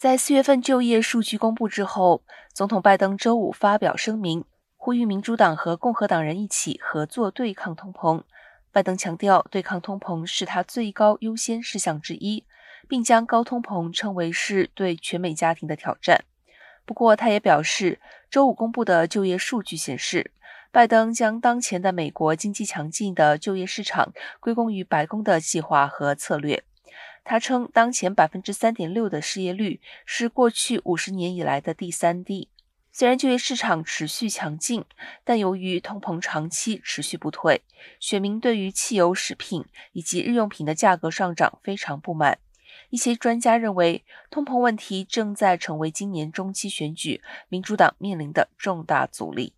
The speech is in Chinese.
在四月份就业数据公布之后，总统拜登周五发表声明，呼吁民主党和共和党人一起合作对抗通膨。拜登强调，对抗通膨是他最高优先事项之一，并将高通膨称为是对全美家庭的挑战。不过，他也表示，周五公布的就业数据显示，拜登将当前的美国经济强劲的就业市场归功于白宫的计划和策略。他称，当前百分之三点六的失业率是过去五十年以来的第三低。虽然就业市场持续强劲，但由于通膨长期持续不退，选民对于汽油、食品以及日用品的价格上涨非常不满。一些专家认为，通膨问题正在成为今年中期选举民主党面临的重大阻力。